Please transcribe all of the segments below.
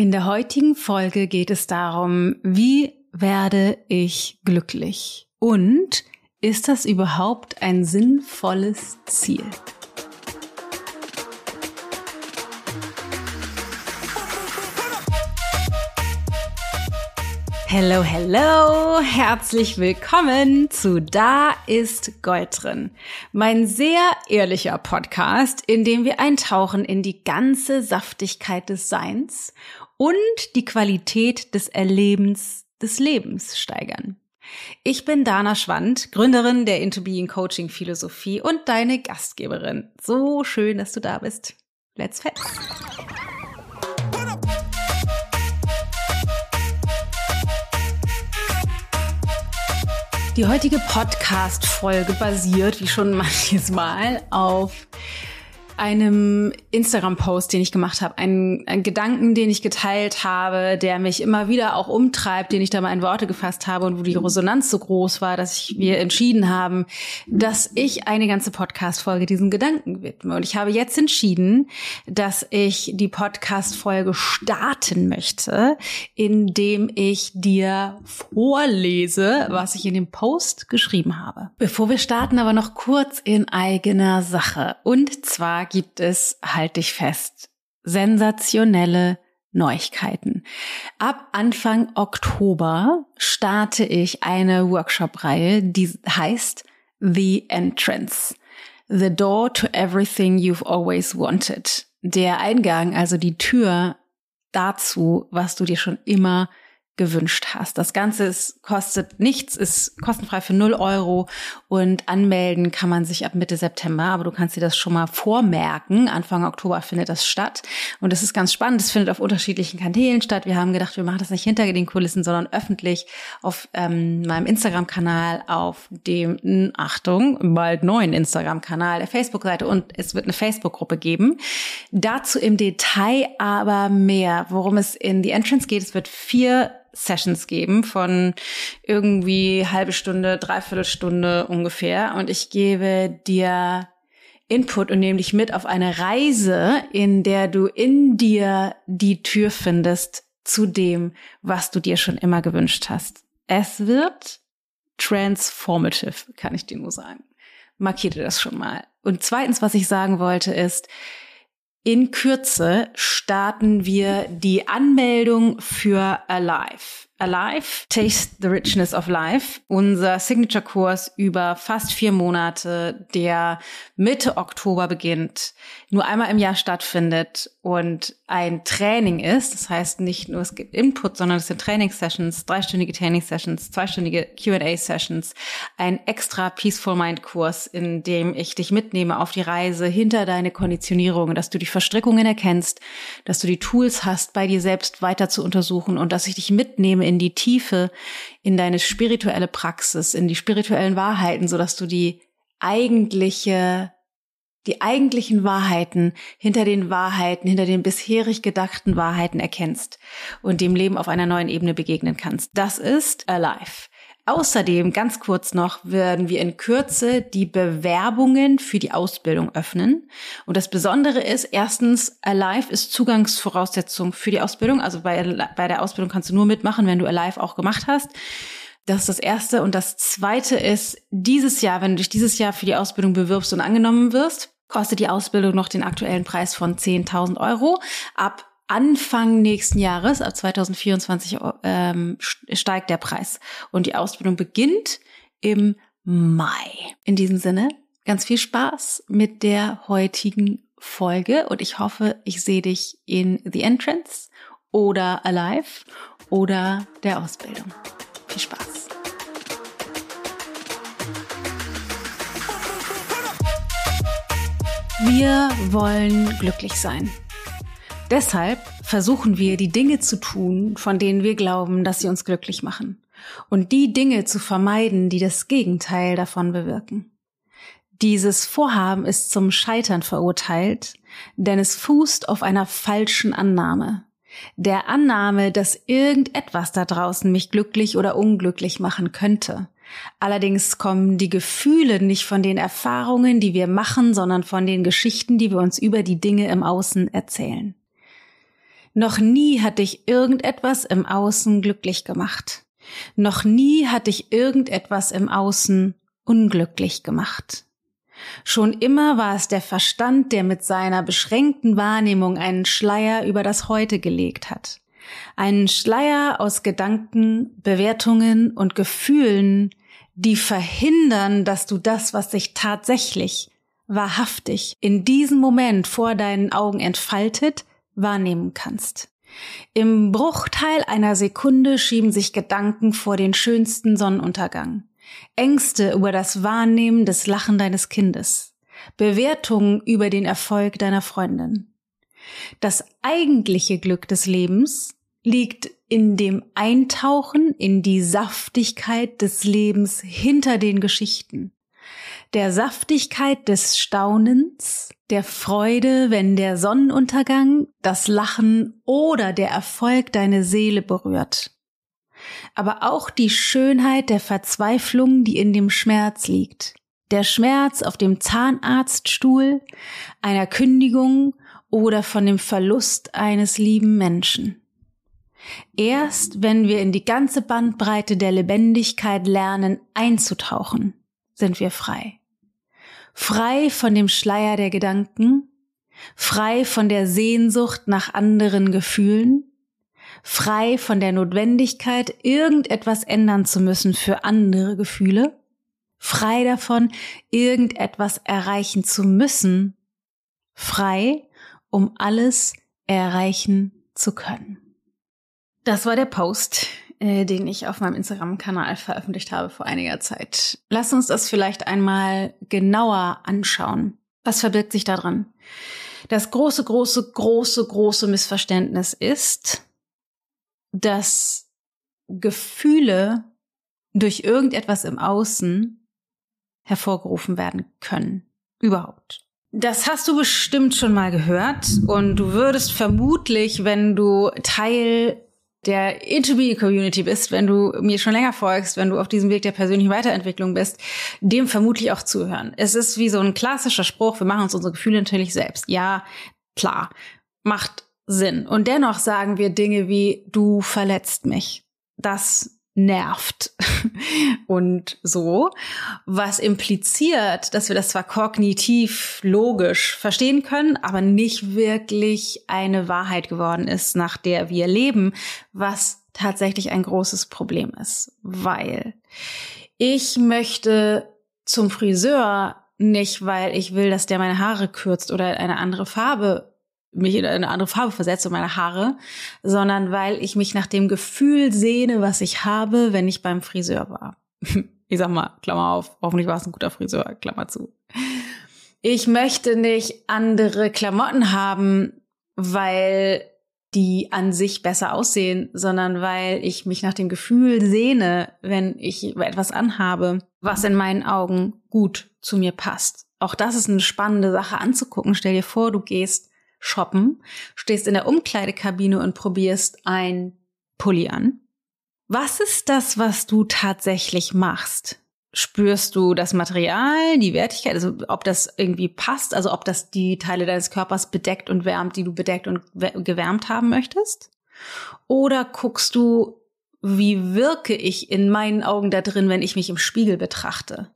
In der heutigen Folge geht es darum, wie werde ich glücklich? Und ist das überhaupt ein sinnvolles Ziel? Hello, hello, herzlich willkommen zu Da ist Gold drin. Mein sehr ehrlicher Podcast, in dem wir eintauchen in die ganze Saftigkeit des Seins und die Qualität des Erlebens des Lebens steigern. Ich bin Dana Schwand, Gründerin der Into Being Coaching Philosophie und deine Gastgeberin. So schön, dass du da bist. Let's fest! Die heutige Podcast-Folge basiert, wie schon manches Mal, auf einem Instagram-Post, den ich gemacht habe, einen, einen Gedanken, den ich geteilt habe, der mich immer wieder auch umtreibt, den ich da mal in Worte gefasst habe und wo die Resonanz so groß war, dass ich, wir entschieden haben, dass ich eine ganze Podcast-Folge diesem Gedanken widme. Und ich habe jetzt entschieden, dass ich die Podcast-Folge starten möchte, indem ich dir vorlese, was ich in dem Post geschrieben habe. Bevor wir starten, aber noch kurz in eigener Sache. Und zwar gibt es, halt dich fest, sensationelle Neuigkeiten. Ab Anfang Oktober starte ich eine Workshop-Reihe, die heißt The Entrance. The Door to Everything You've Always Wanted. Der Eingang, also die Tür dazu, was du dir schon immer gewünscht hast. Das Ganze ist, kostet nichts, ist kostenfrei für 0 Euro und anmelden kann man sich ab Mitte September, aber du kannst dir das schon mal vormerken. Anfang Oktober findet das statt und es ist ganz spannend. Es findet auf unterschiedlichen Kanälen statt. Wir haben gedacht, wir machen das nicht hinter den Kulissen, sondern öffentlich auf ähm, meinem Instagram-Kanal, auf dem, Achtung, bald neuen Instagram-Kanal, der Facebook-Seite und es wird eine Facebook-Gruppe geben. Dazu im Detail aber mehr, worum es in die Entrance geht. Es wird vier Sessions geben von irgendwie halbe Stunde, dreiviertel Stunde ungefähr. Und ich gebe dir Input und nehme dich mit auf eine Reise, in der du in dir die Tür findest zu dem, was du dir schon immer gewünscht hast. Es wird transformative, kann ich dir nur sagen. Markierte das schon mal. Und zweitens, was ich sagen wollte, ist, in Kürze starten wir die Anmeldung für Alive. Alive, Taste the Richness of Life, unser Signature-Kurs über fast vier Monate, der Mitte Oktober beginnt, nur einmal im Jahr stattfindet und ein Training ist. Das heißt nicht nur es gibt Input, sondern es sind Training-Sessions, dreistündige Training-Sessions, zweistündige Q&A-Sessions, ein extra Peaceful Mind-Kurs, in dem ich dich mitnehme auf die Reise hinter deine Konditionierung, dass du die Verstrickungen erkennst, dass du die Tools hast, bei dir selbst weiter zu untersuchen und dass ich dich mitnehme in die Tiefe, in deine spirituelle Praxis, in die spirituellen Wahrheiten, so dass du die eigentliche die eigentlichen Wahrheiten hinter den Wahrheiten, hinter den bisherig gedachten Wahrheiten erkennst und dem Leben auf einer neuen Ebene begegnen kannst. Das ist Alive. Außerdem, ganz kurz noch, werden wir in Kürze die Bewerbungen für die Ausbildung öffnen. Und das Besondere ist, erstens, Alive ist Zugangsvoraussetzung für die Ausbildung. Also bei, bei der Ausbildung kannst du nur mitmachen, wenn du Alive auch gemacht hast. Das ist das Erste. Und das Zweite ist, dieses Jahr, wenn du dich dieses Jahr für die Ausbildung bewirbst und angenommen wirst, kostet die Ausbildung noch den aktuellen Preis von 10.000 Euro. Ab Anfang nächsten Jahres, ab 2024, ähm, steigt der Preis. Und die Ausbildung beginnt im Mai. In diesem Sinne, ganz viel Spaß mit der heutigen Folge und ich hoffe, ich sehe dich in The Entrance oder Alive oder der Ausbildung. Viel Spaß. Wir wollen glücklich sein. Deshalb versuchen wir, die Dinge zu tun, von denen wir glauben, dass sie uns glücklich machen. Und die Dinge zu vermeiden, die das Gegenteil davon bewirken. Dieses Vorhaben ist zum Scheitern verurteilt, denn es fußt auf einer falschen Annahme. Der Annahme, dass irgendetwas da draußen mich glücklich oder unglücklich machen könnte. Allerdings kommen die Gefühle nicht von den Erfahrungen, die wir machen, sondern von den Geschichten, die wir uns über die Dinge im Außen erzählen. Noch nie hat dich irgendetwas im Außen glücklich gemacht. Noch nie hat dich irgendetwas im Außen unglücklich gemacht. Schon immer war es der Verstand, der mit seiner beschränkten Wahrnehmung einen Schleier über das Heute gelegt hat. Einen Schleier aus Gedanken, Bewertungen und Gefühlen, die verhindern, dass du das, was sich tatsächlich, wahrhaftig in diesem Moment vor deinen Augen entfaltet, wahrnehmen kannst. Im Bruchteil einer Sekunde schieben sich Gedanken vor den schönsten Sonnenuntergang. Ängste über das Wahrnehmen des Lachen deines Kindes. Bewertungen über den Erfolg deiner Freundin. Das eigentliche Glück des Lebens liegt in dem Eintauchen in die Saftigkeit des Lebens hinter den Geschichten. Der Saftigkeit des Staunens, der Freude, wenn der Sonnenuntergang, das Lachen oder der Erfolg deine Seele berührt. Aber auch die Schönheit der Verzweiflung, die in dem Schmerz liegt. Der Schmerz auf dem Zahnarztstuhl, einer Kündigung oder von dem Verlust eines lieben Menschen. Erst wenn wir in die ganze Bandbreite der Lebendigkeit lernen einzutauchen, sind wir frei frei von dem Schleier der Gedanken, frei von der Sehnsucht nach anderen Gefühlen, frei von der Notwendigkeit, irgendetwas ändern zu müssen für andere Gefühle, frei davon, irgendetwas erreichen zu müssen, frei, um alles erreichen zu können. Das war der Post, äh, den ich auf meinem Instagram-Kanal veröffentlicht habe vor einiger Zeit. Lass uns das vielleicht einmal genauer anschauen. Was verbirgt sich da drin? Das große, große, große, große Missverständnis ist, dass Gefühle durch irgendetwas im Außen hervorgerufen werden können. Überhaupt. Das hast du bestimmt schon mal gehört und du würdest vermutlich, wenn du Teil der Interview-Community bist, wenn du mir schon länger folgst, wenn du auf diesem Weg der persönlichen Weiterentwicklung bist, dem vermutlich auch zuhören. Es ist wie so ein klassischer Spruch, wir machen uns unsere Gefühle natürlich selbst. Ja, klar, macht Sinn. Und dennoch sagen wir Dinge wie, du verletzt mich. Das nervt. Und so, was impliziert, dass wir das zwar kognitiv logisch verstehen können, aber nicht wirklich eine Wahrheit geworden ist, nach der wir leben, was tatsächlich ein großes Problem ist, weil ich möchte zum Friseur nicht, weil ich will, dass der meine Haare kürzt oder eine andere Farbe mich in eine andere Farbe versetze, meine Haare, sondern weil ich mich nach dem Gefühl sehne, was ich habe, wenn ich beim Friseur war. Ich sag mal, Klammer auf, hoffentlich war es ein guter Friseur, Klammer zu. Ich möchte nicht andere Klamotten haben, weil die an sich besser aussehen, sondern weil ich mich nach dem Gefühl sehne, wenn ich etwas anhabe, was in meinen Augen gut zu mir passt. Auch das ist eine spannende Sache anzugucken. Stell dir vor, du gehst shoppen, stehst in der Umkleidekabine und probierst ein Pulli an. Was ist das, was du tatsächlich machst? Spürst du das Material, die Wertigkeit, also ob das irgendwie passt, also ob das die Teile deines Körpers bedeckt und wärmt, die du bedeckt und gewärmt haben möchtest? Oder guckst du, wie wirke ich in meinen Augen da drin, wenn ich mich im Spiegel betrachte?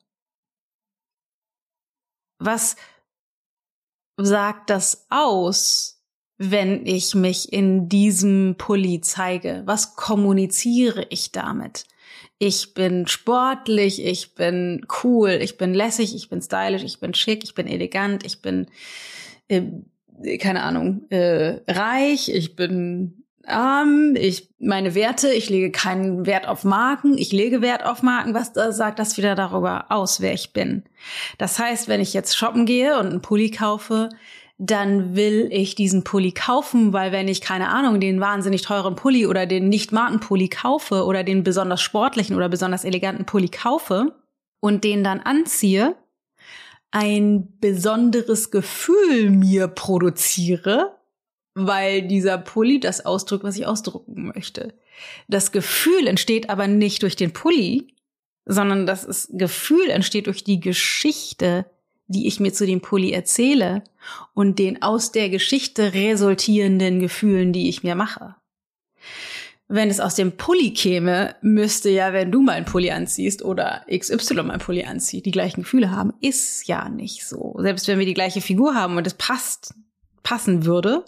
Was sagt das aus, wenn ich mich in diesem Pulli zeige? Was kommuniziere ich damit? Ich bin sportlich, ich bin cool, ich bin lässig, ich bin stylisch, ich bin schick, ich bin elegant, ich bin, äh, keine Ahnung, äh, reich, ich bin ähm, ich, meine Werte, ich lege keinen Wert auf Marken, ich lege Wert auf Marken. Was da sagt das wieder darüber aus, wer ich bin? Das heißt, wenn ich jetzt shoppen gehe und einen Pulli kaufe, dann will ich diesen Pulli kaufen, weil wenn ich keine Ahnung, den wahnsinnig teuren Pulli oder den nicht Markenpulli kaufe oder den besonders sportlichen oder besonders eleganten Pulli kaufe und den dann anziehe, ein besonderes Gefühl mir produziere, weil dieser Pulli das ausdrückt, was ich ausdrucken möchte. Das Gefühl entsteht aber nicht durch den Pulli, sondern das Gefühl entsteht durch die Geschichte, die ich mir zu dem Pulli erzähle und den aus der Geschichte resultierenden Gefühlen, die ich mir mache. Wenn es aus dem Pulli käme, müsste ja, wenn du meinen Pulli anziehst oder XY meinen Pulli anzieht, die gleichen Gefühle haben. Ist ja nicht so. Selbst wenn wir die gleiche Figur haben und es passt, passen würde,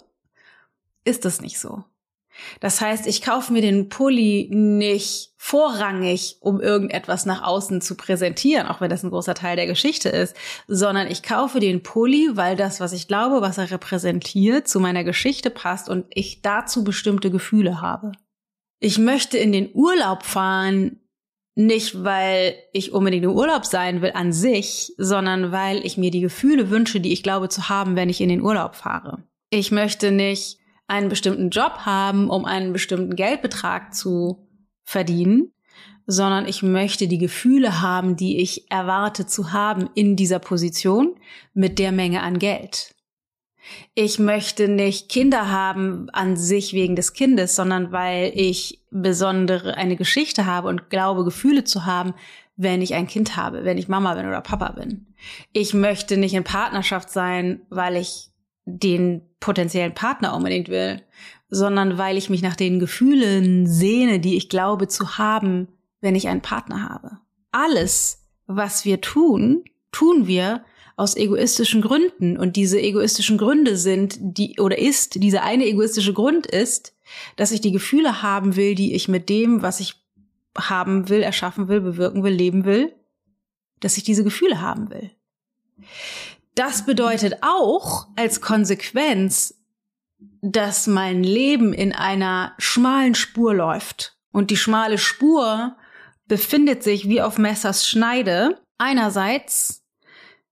ist das nicht so. Das heißt, ich kaufe mir den Pulli nicht vorrangig, um irgendetwas nach außen zu präsentieren, auch wenn das ein großer Teil der Geschichte ist, sondern ich kaufe den Pulli, weil das, was ich glaube, was er repräsentiert, zu meiner Geschichte passt und ich dazu bestimmte Gefühle habe. Ich möchte in den Urlaub fahren, nicht weil ich unbedingt im Urlaub sein will an sich, sondern weil ich mir die Gefühle wünsche, die ich glaube zu haben, wenn ich in den Urlaub fahre. Ich möchte nicht einen bestimmten Job haben, um einen bestimmten Geldbetrag zu verdienen, sondern ich möchte die Gefühle haben, die ich erwarte zu haben in dieser Position mit der Menge an Geld. Ich möchte nicht Kinder haben an sich wegen des Kindes, sondern weil ich besondere eine Geschichte habe und glaube, Gefühle zu haben, wenn ich ein Kind habe, wenn ich Mama bin oder Papa bin. Ich möchte nicht in Partnerschaft sein, weil ich den potenziellen Partner unbedingt will, sondern weil ich mich nach den Gefühlen sehne, die ich glaube zu haben, wenn ich einen Partner habe. Alles, was wir tun, tun wir aus egoistischen Gründen. Und diese egoistischen Gründe sind, die, oder ist, dieser eine egoistische Grund ist, dass ich die Gefühle haben will, die ich mit dem, was ich haben will, erschaffen will, bewirken will, leben will, dass ich diese Gefühle haben will. Das bedeutet auch als Konsequenz, dass mein Leben in einer schmalen Spur läuft. Und die schmale Spur befindet sich wie auf Messers Schneide. Einerseits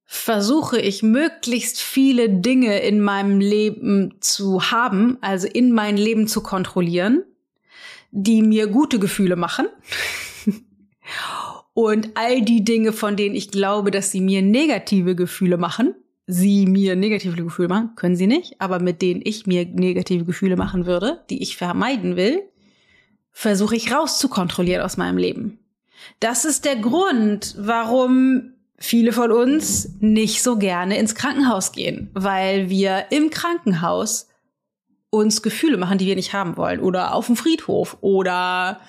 versuche ich möglichst viele Dinge in meinem Leben zu haben, also in mein Leben zu kontrollieren, die mir gute Gefühle machen. Und all die Dinge, von denen ich glaube, dass sie mir negative Gefühle machen, sie mir negative Gefühle machen, können sie nicht, aber mit denen ich mir negative Gefühle machen würde, die ich vermeiden will, versuche ich rauszukontrollieren aus meinem Leben. Das ist der Grund, warum viele von uns nicht so gerne ins Krankenhaus gehen, weil wir im Krankenhaus uns Gefühle machen, die wir nicht haben wollen oder auf dem Friedhof oder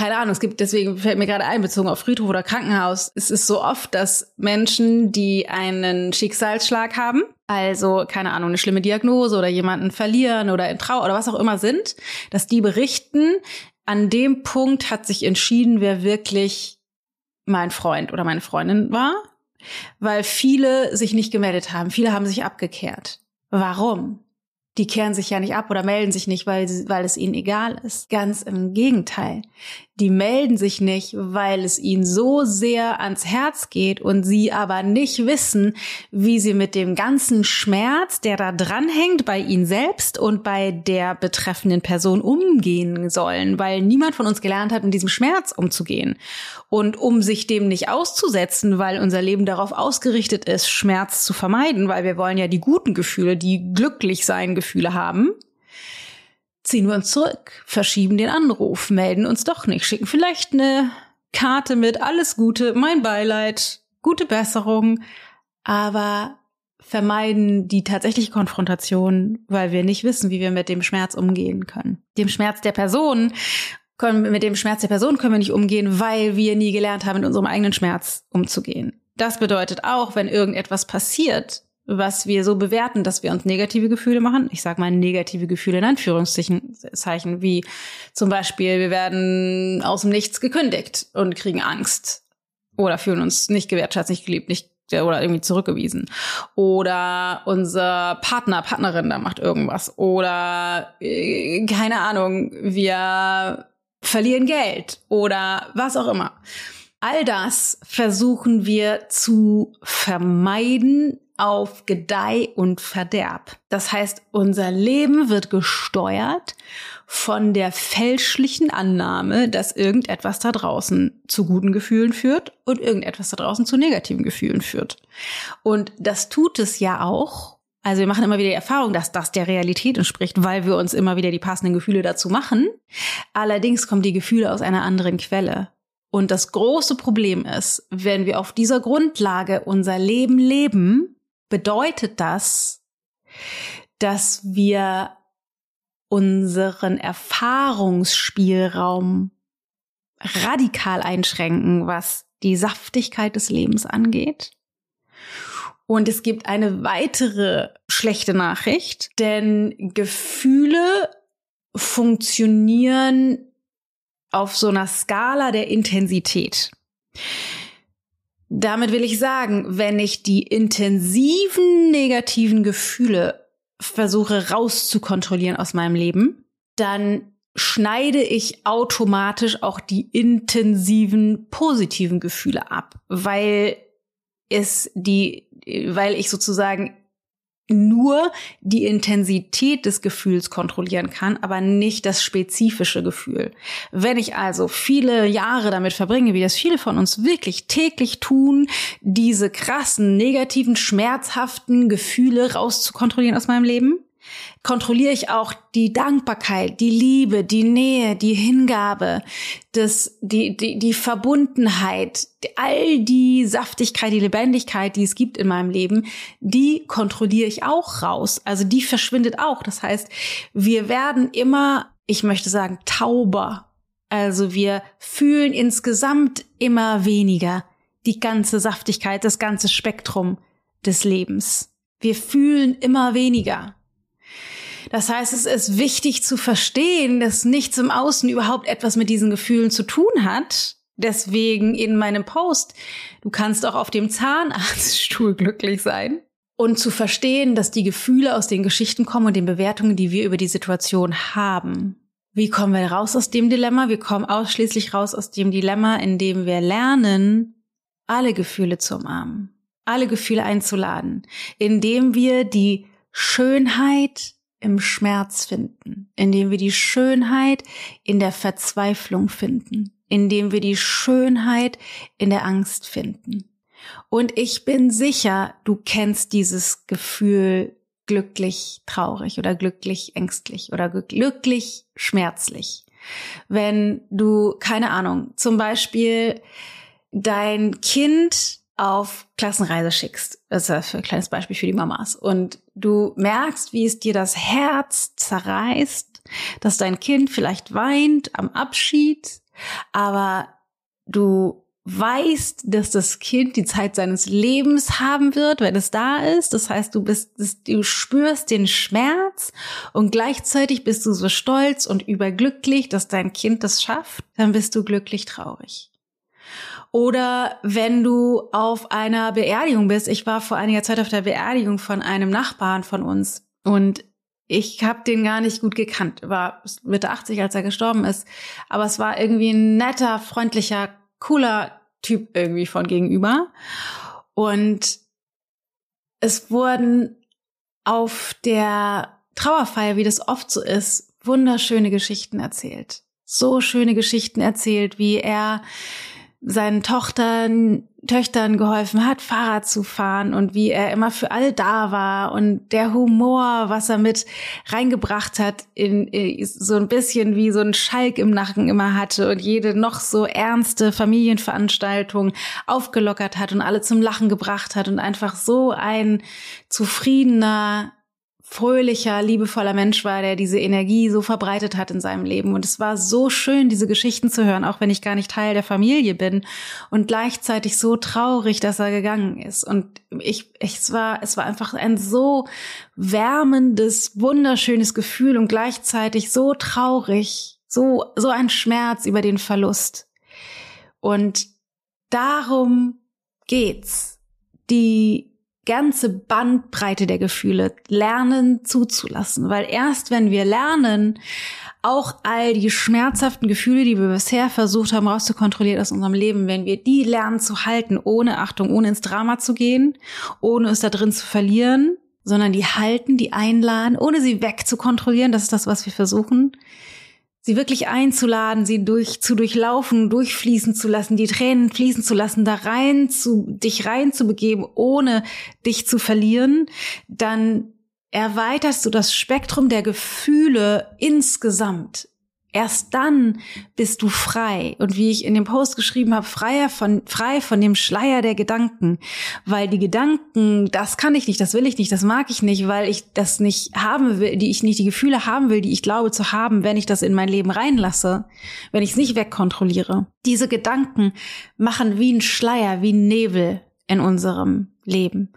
keine Ahnung, es gibt, deswegen fällt mir gerade ein, bezogen auf Friedhof oder Krankenhaus, es ist so oft, dass Menschen, die einen Schicksalsschlag haben, also keine Ahnung, eine schlimme Diagnose oder jemanden verlieren oder in Trauer oder was auch immer sind, dass die berichten, an dem Punkt hat sich entschieden, wer wirklich mein Freund oder meine Freundin war, weil viele sich nicht gemeldet haben. Viele haben sich abgekehrt. Warum? die kehren sich ja nicht ab oder melden sich nicht, weil, weil es ihnen egal ist. Ganz im Gegenteil. Die melden sich nicht, weil es ihnen so sehr ans Herz geht und sie aber nicht wissen, wie sie mit dem ganzen Schmerz, der da dranhängt, bei ihnen selbst und bei der betreffenden Person umgehen sollen, weil niemand von uns gelernt hat, mit diesem Schmerz umzugehen. Und um sich dem nicht auszusetzen, weil unser Leben darauf ausgerichtet ist, Schmerz zu vermeiden, weil wir wollen ja die guten Gefühle, die glücklich sein Gefühle haben, ziehen wir uns zurück, verschieben den Anruf, melden uns doch nicht, schicken vielleicht eine Karte mit alles Gute, mein Beileid, gute Besserung, aber vermeiden die tatsächliche Konfrontation, weil wir nicht wissen, wie wir mit dem Schmerz umgehen können. Dem Schmerz der Person können, mit dem Schmerz der Person können wir nicht umgehen, weil wir nie gelernt haben, mit unserem eigenen Schmerz umzugehen. Das bedeutet auch, wenn irgendetwas passiert, was wir so bewerten, dass wir uns negative Gefühle machen. Ich sage mal negative Gefühle in Anführungszeichen, Zeichen, wie zum Beispiel, wir werden aus dem Nichts gekündigt und kriegen Angst oder fühlen uns nicht gewertschätzt, nicht geliebt, nicht oder irgendwie zurückgewiesen. Oder unser Partner, Partnerin da macht irgendwas. Oder äh, keine Ahnung, wir verlieren Geld oder was auch immer. All das versuchen wir zu vermeiden, auf Gedeih und Verderb. Das heißt, unser Leben wird gesteuert von der fälschlichen Annahme, dass irgendetwas da draußen zu guten Gefühlen führt und irgendetwas da draußen zu negativen Gefühlen führt. Und das tut es ja auch. Also wir machen immer wieder die Erfahrung, dass das der Realität entspricht, weil wir uns immer wieder die passenden Gefühle dazu machen. Allerdings kommen die Gefühle aus einer anderen Quelle. Und das große Problem ist, wenn wir auf dieser Grundlage unser Leben leben, bedeutet das, dass wir unseren Erfahrungsspielraum radikal einschränken, was die Saftigkeit des Lebens angeht. Und es gibt eine weitere schlechte Nachricht, denn Gefühle funktionieren auf so einer Skala der Intensität. Damit will ich sagen, wenn ich die intensiven negativen Gefühle versuche rauszukontrollieren aus meinem Leben, dann schneide ich automatisch auch die intensiven positiven Gefühle ab, weil es die, weil ich sozusagen nur die Intensität des Gefühls kontrollieren kann, aber nicht das spezifische Gefühl. Wenn ich also viele Jahre damit verbringe, wie das viele von uns wirklich täglich tun, diese krassen, negativen, schmerzhaften Gefühle rauszukontrollieren aus meinem Leben, kontrolliere ich auch die Dankbarkeit, die Liebe, die Nähe, die Hingabe, das, die, die, die Verbundenheit, all die Saftigkeit, die Lebendigkeit, die es gibt in meinem Leben, die kontrolliere ich auch raus. Also die verschwindet auch. Das heißt, wir werden immer, ich möchte sagen, tauber. Also wir fühlen insgesamt immer weniger die ganze Saftigkeit, das ganze Spektrum des Lebens. Wir fühlen immer weniger. Das heißt, es ist wichtig zu verstehen, dass nichts im Außen überhaupt etwas mit diesen Gefühlen zu tun hat. Deswegen in meinem Post, du kannst auch auf dem Zahnarztstuhl glücklich sein. Und zu verstehen, dass die Gefühle aus den Geschichten kommen und den Bewertungen, die wir über die Situation haben. Wie kommen wir raus aus dem Dilemma? Wir kommen ausschließlich raus aus dem Dilemma, in dem wir lernen, alle Gefühle zu umarmen, alle Gefühle einzuladen, indem wir die Schönheit im Schmerz finden, indem wir die Schönheit in der Verzweiflung finden, indem wir die Schönheit in der Angst finden. Und ich bin sicher, du kennst dieses Gefühl glücklich traurig oder glücklich ängstlich oder glücklich schmerzlich. Wenn du, keine Ahnung, zum Beispiel dein Kind auf Klassenreise schickst. Das ist ein kleines Beispiel für die Mamas. Und du merkst, wie es dir das Herz zerreißt, dass dein Kind vielleicht weint am Abschied, aber du weißt, dass das Kind die Zeit seines Lebens haben wird, wenn es da ist. Das heißt, du bist, du spürst den Schmerz und gleichzeitig bist du so stolz und überglücklich, dass dein Kind das schafft. Dann bist du glücklich traurig. Oder wenn du auf einer Beerdigung bist. Ich war vor einiger Zeit auf der Beerdigung von einem Nachbarn von uns und ich habe den gar nicht gut gekannt. War Mitte 80, als er gestorben ist. Aber es war irgendwie ein netter, freundlicher, cooler Typ irgendwie von gegenüber. Und es wurden auf der Trauerfeier, wie das oft so ist, wunderschöne Geschichten erzählt. So schöne Geschichten erzählt, wie er seinen Tochtern, Töchtern geholfen hat, Fahrrad zu fahren und wie er immer für alle da war und der Humor, was er mit reingebracht hat, in, in so ein bisschen wie so ein Schalk im Nacken immer hatte und jede noch so ernste Familienveranstaltung aufgelockert hat und alle zum Lachen gebracht hat und einfach so ein zufriedener, fröhlicher, liebevoller Mensch war, der diese Energie so verbreitet hat in seinem Leben. Und es war so schön, diese Geschichten zu hören, auch wenn ich gar nicht Teil der Familie bin. Und gleichzeitig so traurig, dass er gegangen ist. Und ich, ich es war, es war einfach ein so wärmendes, wunderschönes Gefühl und gleichzeitig so traurig, so, so ein Schmerz über den Verlust. Und darum geht's. Die ganze Bandbreite der Gefühle lernen zuzulassen. Weil erst wenn wir lernen, auch all die schmerzhaften Gefühle, die wir bisher versucht haben rauszukontrollieren aus unserem Leben, wenn wir die lernen zu halten, ohne Achtung, ohne ins Drama zu gehen, ohne es da drin zu verlieren, sondern die halten, die einladen, ohne sie wegzukontrollieren, das ist das, was wir versuchen, sie wirklich einzuladen, sie durch, zu durchlaufen, durchfließen zu lassen, die Tränen fließen zu lassen, da rein zu, dich rein zu begeben, ohne dich zu verlieren, dann erweiterst du das Spektrum der Gefühle insgesamt Erst dann bist du frei. Und wie ich in dem Post geschrieben habe, freier von, frei von dem Schleier der Gedanken. Weil die Gedanken, das kann ich nicht, das will ich nicht, das mag ich nicht, weil ich das nicht haben will, die ich nicht die Gefühle haben will, die ich glaube zu haben, wenn ich das in mein Leben reinlasse, wenn ich es nicht wegkontrolliere. Diese Gedanken machen wie ein Schleier, wie ein Nebel in unserem Leben.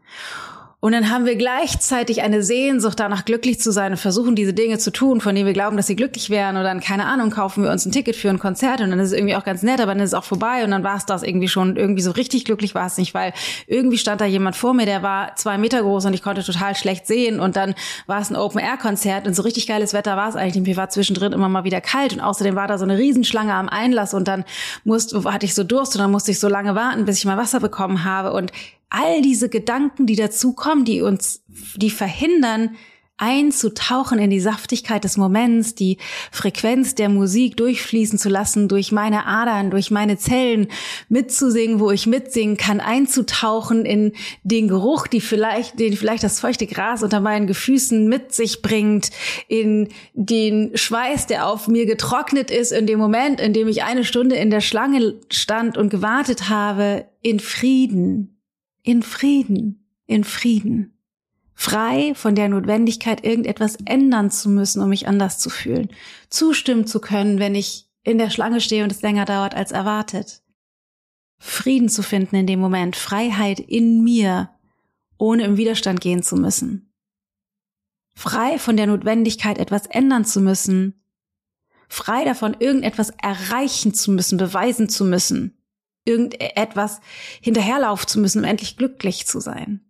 Und dann haben wir gleichzeitig eine Sehnsucht danach, glücklich zu sein und versuchen, diese Dinge zu tun, von denen wir glauben, dass sie glücklich wären. Und dann, keine Ahnung, kaufen wir uns ein Ticket für ein Konzert und dann ist es irgendwie auch ganz nett, aber dann ist es auch vorbei und dann war es das irgendwie schon. Irgendwie so richtig glücklich war es nicht, weil irgendwie stand da jemand vor mir, der war zwei Meter groß und ich konnte total schlecht sehen. Und dann war es ein Open-Air-Konzert und so richtig geiles Wetter war es eigentlich. Mir war zwischendrin immer mal wieder kalt und außerdem war da so eine Riesenschlange am Einlass und dann musste, hatte ich so Durst und dann musste ich so lange warten, bis ich mal Wasser bekommen habe. Und all diese Gedanken, die dazukommen, die uns, die verhindern, einzutauchen in die Saftigkeit des Moments, die Frequenz der Musik durchfließen zu lassen, durch meine Adern, durch meine Zellen mitzusingen, wo ich mitsingen kann, einzutauchen in den Geruch, die vielleicht, den vielleicht das feuchte Gras unter meinen Gefüßen mit sich bringt, in den Schweiß, der auf mir getrocknet ist, in dem Moment, in dem ich eine Stunde in der Schlange stand und gewartet habe, in Frieden, in Frieden, in Frieden. Frei von der Notwendigkeit, irgendetwas ändern zu müssen, um mich anders zu fühlen. Zustimmen zu können, wenn ich in der Schlange stehe und es länger dauert als erwartet. Frieden zu finden in dem Moment, Freiheit in mir, ohne im Widerstand gehen zu müssen. Frei von der Notwendigkeit, etwas ändern zu müssen. Frei davon, irgendetwas erreichen zu müssen, beweisen zu müssen irgendetwas hinterherlaufen zu müssen, um endlich glücklich zu sein.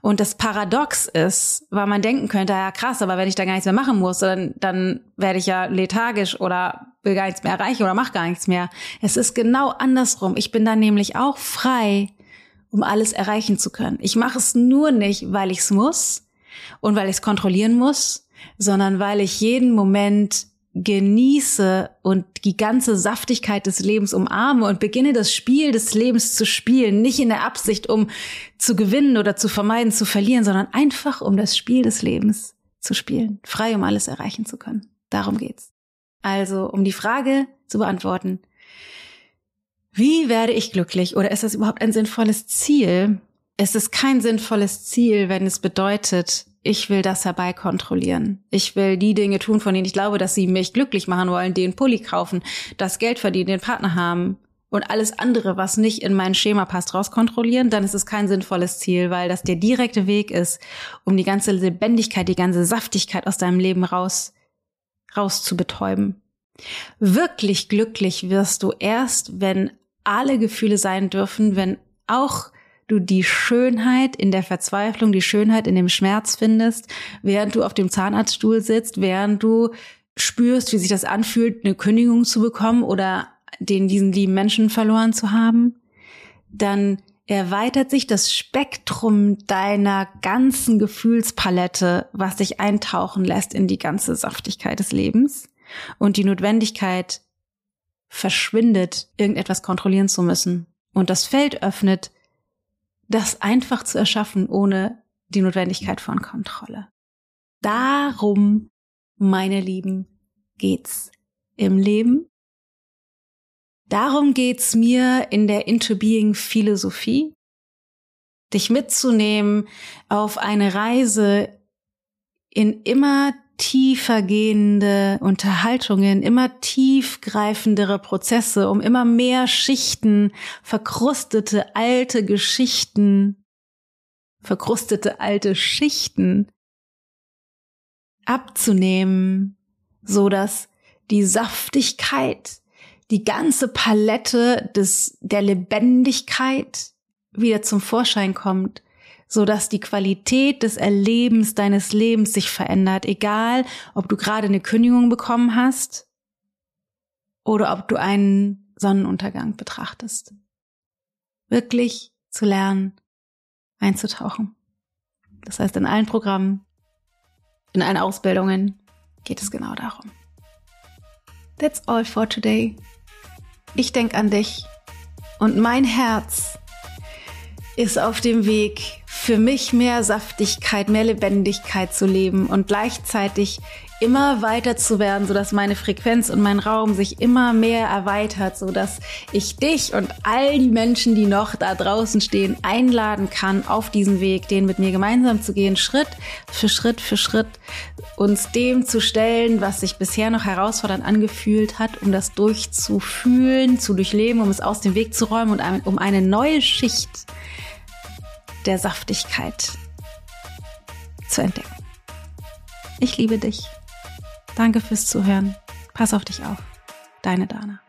Und das Paradox ist, weil man denken könnte, ja krass, aber wenn ich da gar nichts mehr machen muss, dann, dann werde ich ja lethargisch oder will gar nichts mehr erreichen oder mach gar nichts mehr. Es ist genau andersrum. Ich bin dann nämlich auch frei, um alles erreichen zu können. Ich mache es nur nicht, weil ich es muss und weil ich es kontrollieren muss, sondern weil ich jeden Moment genieße und die ganze Saftigkeit des Lebens umarme und beginne das Spiel des Lebens zu spielen, nicht in der Absicht, um zu gewinnen oder zu vermeiden, zu verlieren, sondern einfach um das Spiel des Lebens zu spielen, frei um alles erreichen zu können. Darum geht's. Also, um die Frage zu beantworten, wie werde ich glücklich oder ist das überhaupt ein sinnvolles Ziel? Es ist kein sinnvolles Ziel, wenn es bedeutet, ich will das herbeikontrollieren. Ich will die Dinge tun, von denen ich glaube, dass sie mich glücklich machen wollen, den Pulli kaufen, das Geld verdienen, den Partner haben und alles andere, was nicht in mein Schema passt, rauskontrollieren, dann ist es kein sinnvolles Ziel, weil das der direkte Weg ist, um die ganze Lebendigkeit, die ganze Saftigkeit aus deinem Leben raus, raus zu betäuben. Wirklich glücklich wirst du erst, wenn alle Gefühle sein dürfen, wenn auch du die Schönheit in der Verzweiflung, die Schönheit in dem Schmerz findest, während du auf dem Zahnarztstuhl sitzt, während du spürst, wie sich das anfühlt, eine Kündigung zu bekommen oder den diesen lieben Menschen verloren zu haben, dann erweitert sich das Spektrum deiner ganzen Gefühlspalette, was dich eintauchen lässt in die ganze Saftigkeit des Lebens und die Notwendigkeit verschwindet, irgendetwas kontrollieren zu müssen. Und das Feld öffnet das einfach zu erschaffen, ohne die Notwendigkeit von Kontrolle. Darum, meine Lieben, geht's im Leben. Darum geht's mir in der Into Being Philosophie, dich mitzunehmen auf eine Reise in immer tiefer gehende Unterhaltungen, immer tiefgreifendere Prozesse, um immer mehr Schichten, verkrustete alte Geschichten, verkrustete alte Schichten abzunehmen, so dass die Saftigkeit, die ganze Palette des, der Lebendigkeit wieder zum Vorschein kommt so dass die Qualität des Erlebens deines Lebens sich verändert, egal ob du gerade eine Kündigung bekommen hast oder ob du einen Sonnenuntergang betrachtest. Wirklich zu lernen, einzutauchen. Das heißt, in allen Programmen, in allen Ausbildungen geht es genau darum. That's all for today. Ich denke an dich und mein Herz ist auf dem Weg für mich mehr Saftigkeit, mehr Lebendigkeit zu leben und gleichzeitig immer weiter zu werden, so dass meine Frequenz und mein Raum sich immer mehr erweitert, so dass ich dich und all die Menschen, die noch da draußen stehen, einladen kann, auf diesen Weg, den mit mir gemeinsam zu gehen, Schritt für Schritt für Schritt, uns dem zu stellen, was sich bisher noch herausfordernd angefühlt hat, um das durchzufühlen, zu durchleben, um es aus dem Weg zu räumen und um eine neue Schicht der Saftigkeit zu entdecken. Ich liebe dich. Danke fürs Zuhören. Pass auf dich auf. Deine Dana.